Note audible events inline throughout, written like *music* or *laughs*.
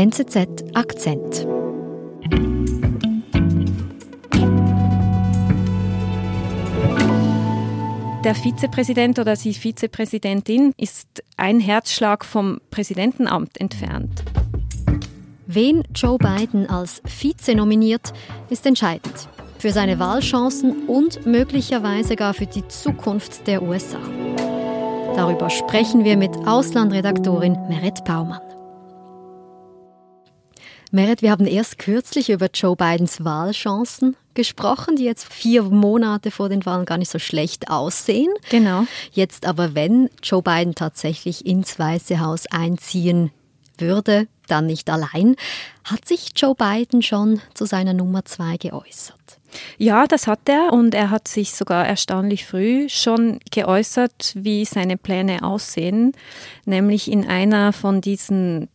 NZZ Akzent. Der Vizepräsident oder die Vizepräsidentin ist ein Herzschlag vom Präsidentenamt entfernt. Wen Joe Biden als Vize nominiert, ist entscheidend für seine Wahlchancen und möglicherweise gar für die Zukunft der USA. Darüber sprechen wir mit Auslandredaktorin Merit Baumann. Merit, wir haben erst kürzlich über Joe Bidens Wahlchancen gesprochen, die jetzt vier Monate vor den Wahlen gar nicht so schlecht aussehen. Genau. Jetzt aber, wenn Joe Biden tatsächlich ins Weiße Haus einziehen würde, dann nicht allein. Hat sich Joe Biden schon zu seiner Nummer zwei geäußert? Ja, das hat er und er hat sich sogar erstaunlich früh schon geäußert, wie seine Pläne aussehen, nämlich in einer von diesen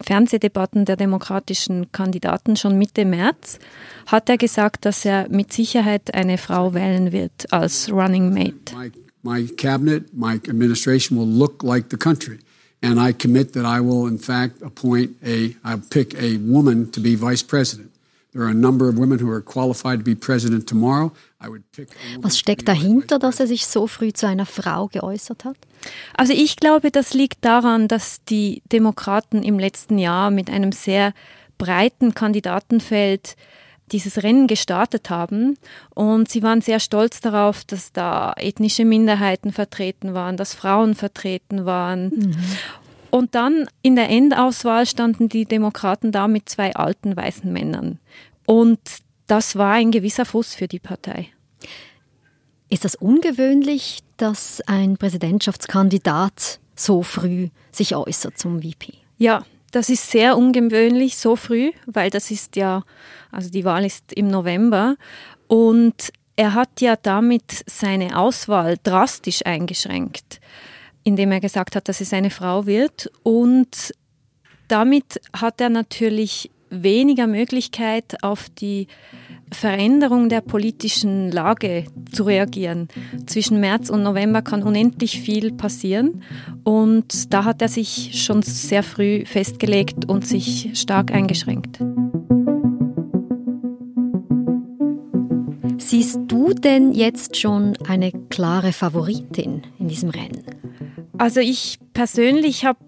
Fernsehdebatten der demokratischen Kandidaten schon Mitte März hat er gesagt, dass er mit Sicherheit eine Frau wählen wird als Running Mate. My, my cabinet, my administration will look like the country. And I commit that I will, in fact, appoint a, I'll pick a woman to be vice president. There are a number of women who are qualified to be president tomorrow. Was steckt dahinter, dass er sich so früh zu einer Frau geäußert hat? Also ich glaube, das liegt daran, dass die Demokraten im letzten Jahr mit einem sehr breiten Kandidatenfeld dieses Rennen gestartet haben und sie waren sehr stolz darauf, dass da ethnische Minderheiten vertreten waren, dass Frauen vertreten waren. Mhm. Und dann in der Endauswahl standen die Demokraten da mit zwei alten weißen Männern. Und das war ein gewisser Fuß für die Partei. Ist das ungewöhnlich, dass ein Präsidentschaftskandidat so früh sich äußert zum VP? Ja, das ist sehr ungewöhnlich so früh, weil das ist ja, also die Wahl ist im November und er hat ja damit seine Auswahl drastisch eingeschränkt, indem er gesagt hat, dass es eine Frau wird und damit hat er natürlich weniger Möglichkeit, auf die Veränderung der politischen Lage zu reagieren. Zwischen März und November kann unendlich viel passieren und da hat er sich schon sehr früh festgelegt und sich stark eingeschränkt. Siehst du denn jetzt schon eine klare Favoritin in diesem Rennen? Also ich persönlich habe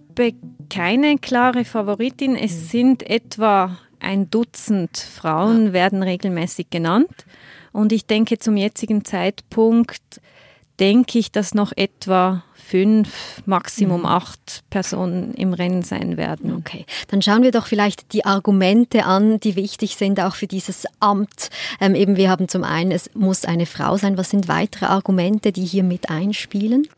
keine klare Favoritin. Es mhm. sind etwa ein Dutzend Frauen werden regelmäßig genannt. Und ich denke, zum jetzigen Zeitpunkt denke ich, dass noch etwa fünf, Maximum mhm. acht Personen im Rennen sein werden. Okay, dann schauen wir doch vielleicht die Argumente an, die wichtig sind auch für dieses Amt. Ähm, eben, wir haben zum einen, es muss eine Frau sein. Was sind weitere Argumente, die hier mit einspielen?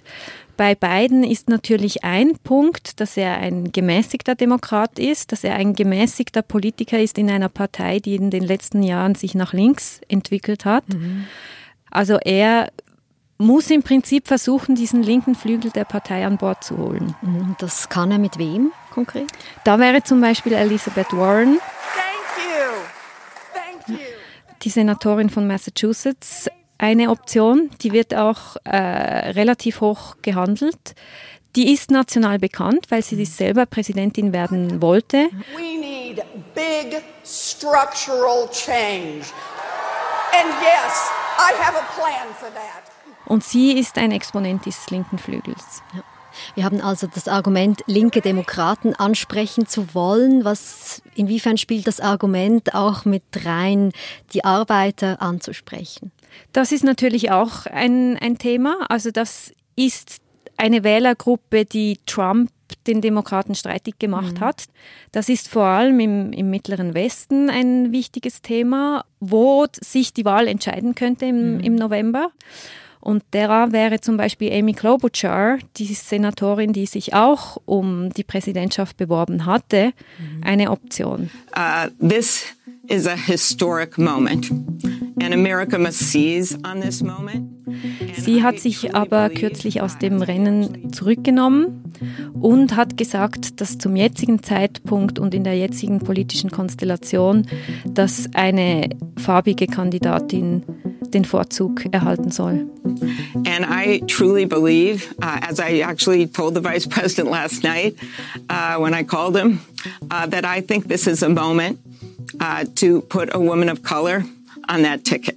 Bei beiden ist natürlich ein Punkt, dass er ein gemäßigter Demokrat ist, dass er ein gemäßigter Politiker ist in einer Partei, die in den letzten Jahren sich nach links entwickelt hat. Mhm. Also er muss im Prinzip versuchen, diesen linken Flügel der Partei an Bord zu holen. Und das kann er mit wem konkret? Da wäre zum Beispiel Elizabeth Warren. Die Senatorin von Massachusetts eine Option, die wird auch äh, relativ hoch gehandelt. Die ist national bekannt, weil sie sich selber Präsidentin werden wollte. We need big structural change. And yes, I have a plan for that. Und sie ist ein Exponent des linken Flügels. Ja. Wir haben also das Argument, linke Demokraten ansprechen zu wollen. Was, inwiefern spielt das Argument auch mit rein, die Arbeiter anzusprechen? Das ist natürlich auch ein, ein Thema. Also das ist eine Wählergruppe, die Trump den Demokraten streitig gemacht mhm. hat. Das ist vor allem im, im, Mittleren Westen ein wichtiges Thema, wo sich die Wahl entscheiden könnte im, mhm. im November. Und derer wäre zum Beispiel Amy Klobuchar, die Senatorin, die sich auch um die Präsidentschaft beworben hatte, mhm. eine Option. Uh, this is a historic moment. And America must seize on this moment. Sie hat sich aber kürzlich aus dem Rennen zurückgenommen und hat gesagt, dass zum jetzigen Zeitpunkt und in der jetzigen politischen Konstellation, dass eine farbige Kandidatin den Vorzug erhalten soll. And I truly believe, uh, as I actually told the vice *laughs* president last night uh, when I called him, uh, that I think this is a moment uh, to put a woman of color on that ticket.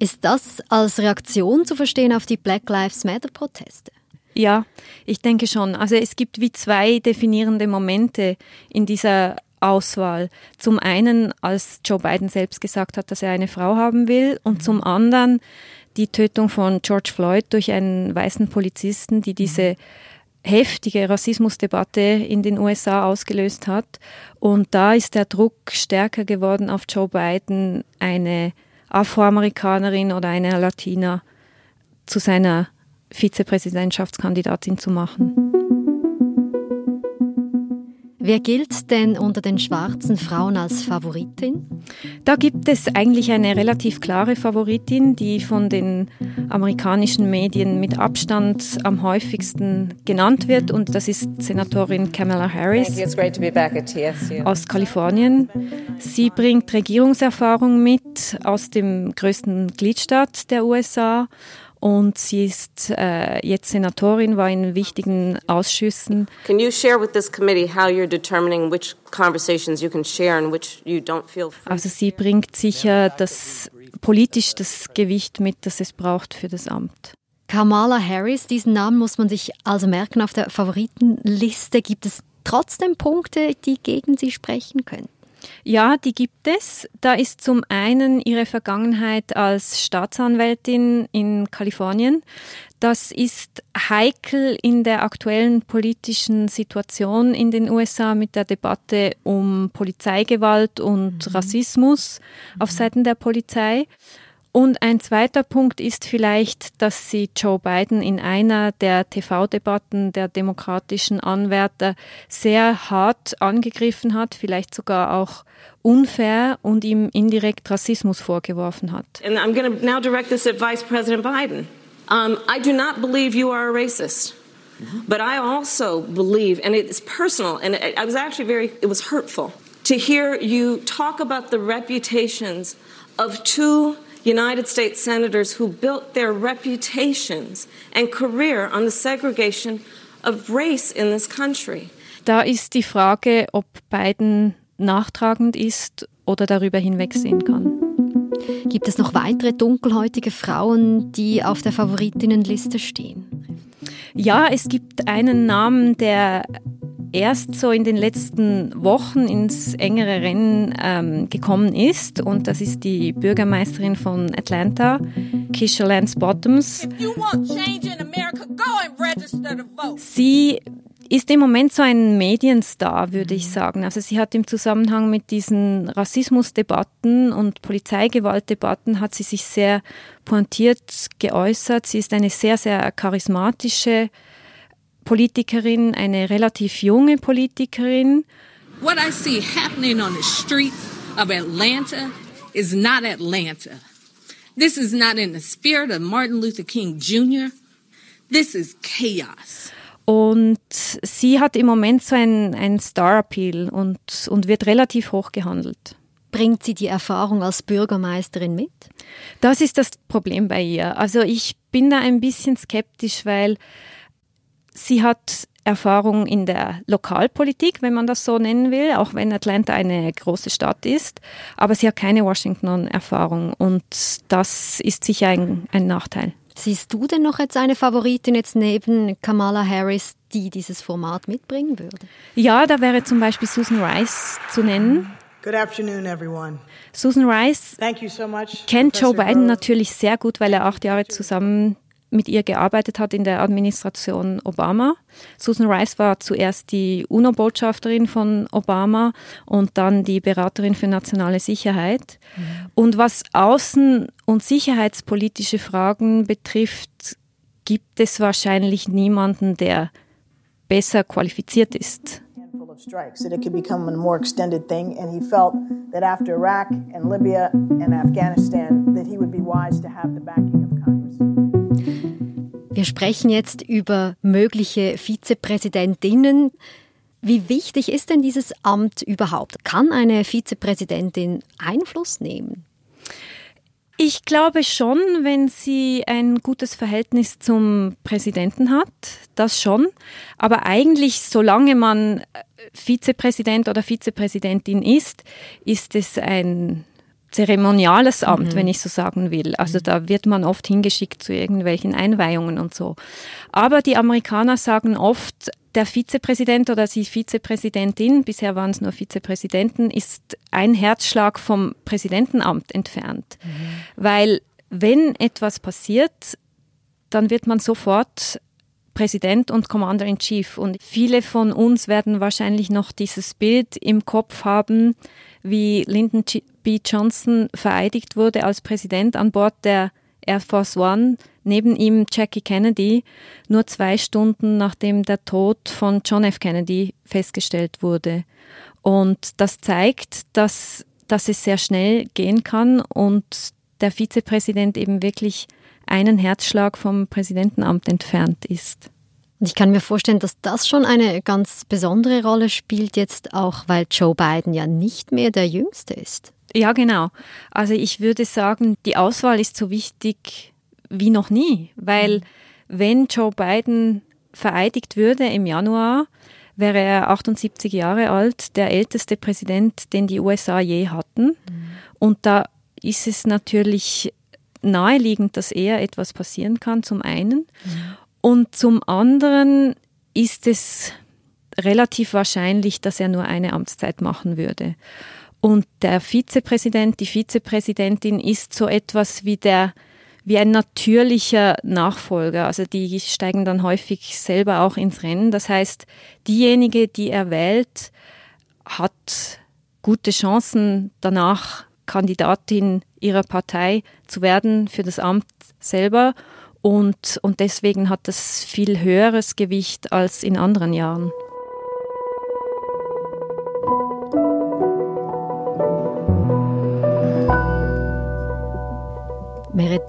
Ist das als Reaktion zu verstehen auf die Black Lives Matter Proteste? Ja, ich denke schon. Also es gibt wie zwei definierende Momente in dieser Auswahl. Zum einen, als Joe Biden selbst gesagt hat, dass er eine Frau haben will, und zum anderen die Tötung von George Floyd durch einen weißen Polizisten, die diese heftige Rassismusdebatte in den USA ausgelöst hat. Und da ist der Druck stärker geworden auf Joe Biden, eine Afroamerikanerin oder eine Latina zu seiner Vizepräsidentschaftskandidatin zu machen. Wer gilt denn unter den schwarzen Frauen als Favoritin? Da gibt es eigentlich eine relativ klare Favoritin, die von den amerikanischen Medien mit Abstand am häufigsten genannt wird und das ist Senatorin Kamala Harris aus Kalifornien. Sie bringt Regierungserfahrung mit aus dem größten Gliedstaat der USA und sie ist äh, jetzt Senatorin, war in wichtigen Ausschüssen. Can you share with this committee how you're determining which conversations you can share and which you don't feel free? Also sie bringt sicher das politisch das Gewicht mit, das es braucht für das Amt. Kamala Harris, diesen Namen muss man sich also merken auf der Favoritenliste. Gibt es trotzdem Punkte, die gegen sie sprechen können? Ja, die gibt es. Da ist zum einen ihre Vergangenheit als Staatsanwältin in Kalifornien. Das ist heikel in der aktuellen politischen Situation in den USA mit der Debatte um Polizeigewalt und mhm. Rassismus auf Seiten der Polizei. Und ein zweiter Punkt ist vielleicht, dass sie Joe Biden in einer der TV-Debatten der demokratischen Anwärter sehr hart angegriffen hat, vielleicht sogar auch unfair und ihm indirekt Rassismus vorgeworfen hat. And I'm going to now direct this at Vice President Biden. Um, I do not believe you are a racist. But I also believe, and it's personal, and I was actually very, it was hurtful to hear you talk about the reputations of two United States senators who built their reputations and career on the segregation of race in this country. Da ist die Frage, ob Biden nachtragend ist oder darüber hinwegsehen kann. Gibt es noch weitere dunkelhäutige Frauen, die auf der Favoritinnenliste stehen? Ja, es gibt einen Namen, der erst so in den letzten Wochen ins engere Rennen ähm, gekommen ist. Und das ist die Bürgermeisterin von Atlanta, Keisha Lance Bottoms. Sie ist im Moment so ein Medienstar, würde ich sagen. Also sie hat im Zusammenhang mit diesen Rassismusdebatten und Polizeigewaltdebatten hat sie sich sehr pointiert geäußert. Sie ist eine sehr, sehr charismatische Politikerin, eine relativ junge Politikerin. What I see happening on the streets of Atlanta is not Atlanta. This is not in the spirit of Martin Luther King Jr. This is chaos. Und sie hat im Moment so einen, einen Star-Appeal und, und wird relativ hoch gehandelt. Bringt sie die Erfahrung als Bürgermeisterin mit? Das ist das Problem bei ihr. Also ich bin da ein bisschen skeptisch, weil Sie hat Erfahrung in der Lokalpolitik, wenn man das so nennen will, auch wenn Atlanta eine große Stadt ist. Aber sie hat keine Washington-Erfahrung und das ist sicher ein, ein Nachteil. Siehst du denn noch jetzt eine Favoritin jetzt neben Kamala Harris, die dieses Format mitbringen würde? Ja, da wäre zum Beispiel Susan Rice zu nennen. Good afternoon, everyone. Susan Rice so much, kennt Professor Joe Biden Rose. natürlich sehr gut, weil er acht Jahre zusammen mit ihr gearbeitet hat in der Administration Obama. Susan Rice war zuerst die UNO-Botschafterin von Obama und dann die Beraterin für nationale Sicherheit. Mhm. Und was außen- und sicherheitspolitische Fragen betrifft, gibt es wahrscheinlich niemanden, der besser qualifiziert ist. strikes, that it could become a more extended thing. And he felt that after Iraq and Libya and Afghanistan, that he would be wise to have the backing of Congress. Wir sprechen jetzt über mögliche Vizepräsidentinnen. Wie wichtig ist denn dieses Amt überhaupt? Kann eine Vizepräsidentin Einfluss nehmen? Ich glaube schon, wenn sie ein gutes Verhältnis zum Präsidenten hat, das schon. Aber eigentlich, solange man Vizepräsident oder Vizepräsidentin ist, ist es ein zeremoniales Amt, mhm. wenn ich so sagen will. Also da wird man oft hingeschickt zu irgendwelchen Einweihungen und so. Aber die Amerikaner sagen oft, der Vizepräsident oder die Vizepräsidentin, bisher waren es nur Vizepräsidenten, ist ein Herzschlag vom Präsidentenamt entfernt. Mhm. Weil wenn etwas passiert, dann wird man sofort Präsident und Commander in Chief. Und viele von uns werden wahrscheinlich noch dieses Bild im Kopf haben, wie Lyndon B. Johnson vereidigt wurde als Präsident an Bord der Air Force One, neben ihm Jackie Kennedy, nur zwei Stunden nachdem der Tod von John F. Kennedy festgestellt wurde. Und das zeigt, dass, dass es sehr schnell gehen kann und der Vizepräsident eben wirklich einen Herzschlag vom Präsidentenamt entfernt ist. Und ich kann mir vorstellen, dass das schon eine ganz besondere Rolle spielt, jetzt auch, weil Joe Biden ja nicht mehr der Jüngste ist. Ja, genau. Also ich würde sagen, die Auswahl ist so wichtig wie noch nie, weil wenn Joe Biden vereidigt würde im Januar, wäre er 78 Jahre alt, der älteste Präsident, den die USA je hatten. Mhm. Und da ist es natürlich naheliegend, dass eher etwas passieren kann, zum einen. Mhm. Und zum anderen ist es relativ wahrscheinlich, dass er nur eine Amtszeit machen würde. Und der Vizepräsident, die Vizepräsidentin ist so etwas wie der wie ein natürlicher Nachfolger. Also die steigen dann häufig selber auch ins Rennen. Das heißt, diejenige, die er wählt, hat gute Chancen danach Kandidatin ihrer Partei zu werden für das Amt selber und, und deswegen hat das viel höheres Gewicht als in anderen Jahren. Merit,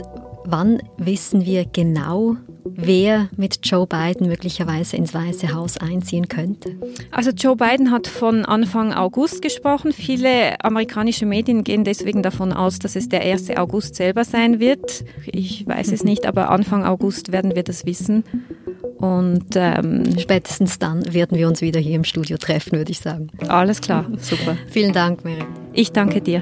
wann wissen wir genau, wer mit Joe Biden möglicherweise ins Weiße Haus einziehen könnte? Also Joe Biden hat von Anfang August gesprochen. Viele amerikanische Medien gehen deswegen davon aus, dass es der 1. August selber sein wird. Ich weiß es nicht, aber Anfang August werden wir das wissen. Und ähm, spätestens dann werden wir uns wieder hier im Studio treffen, würde ich sagen. Alles klar, super. Vielen Dank, Mary. Ich danke dir.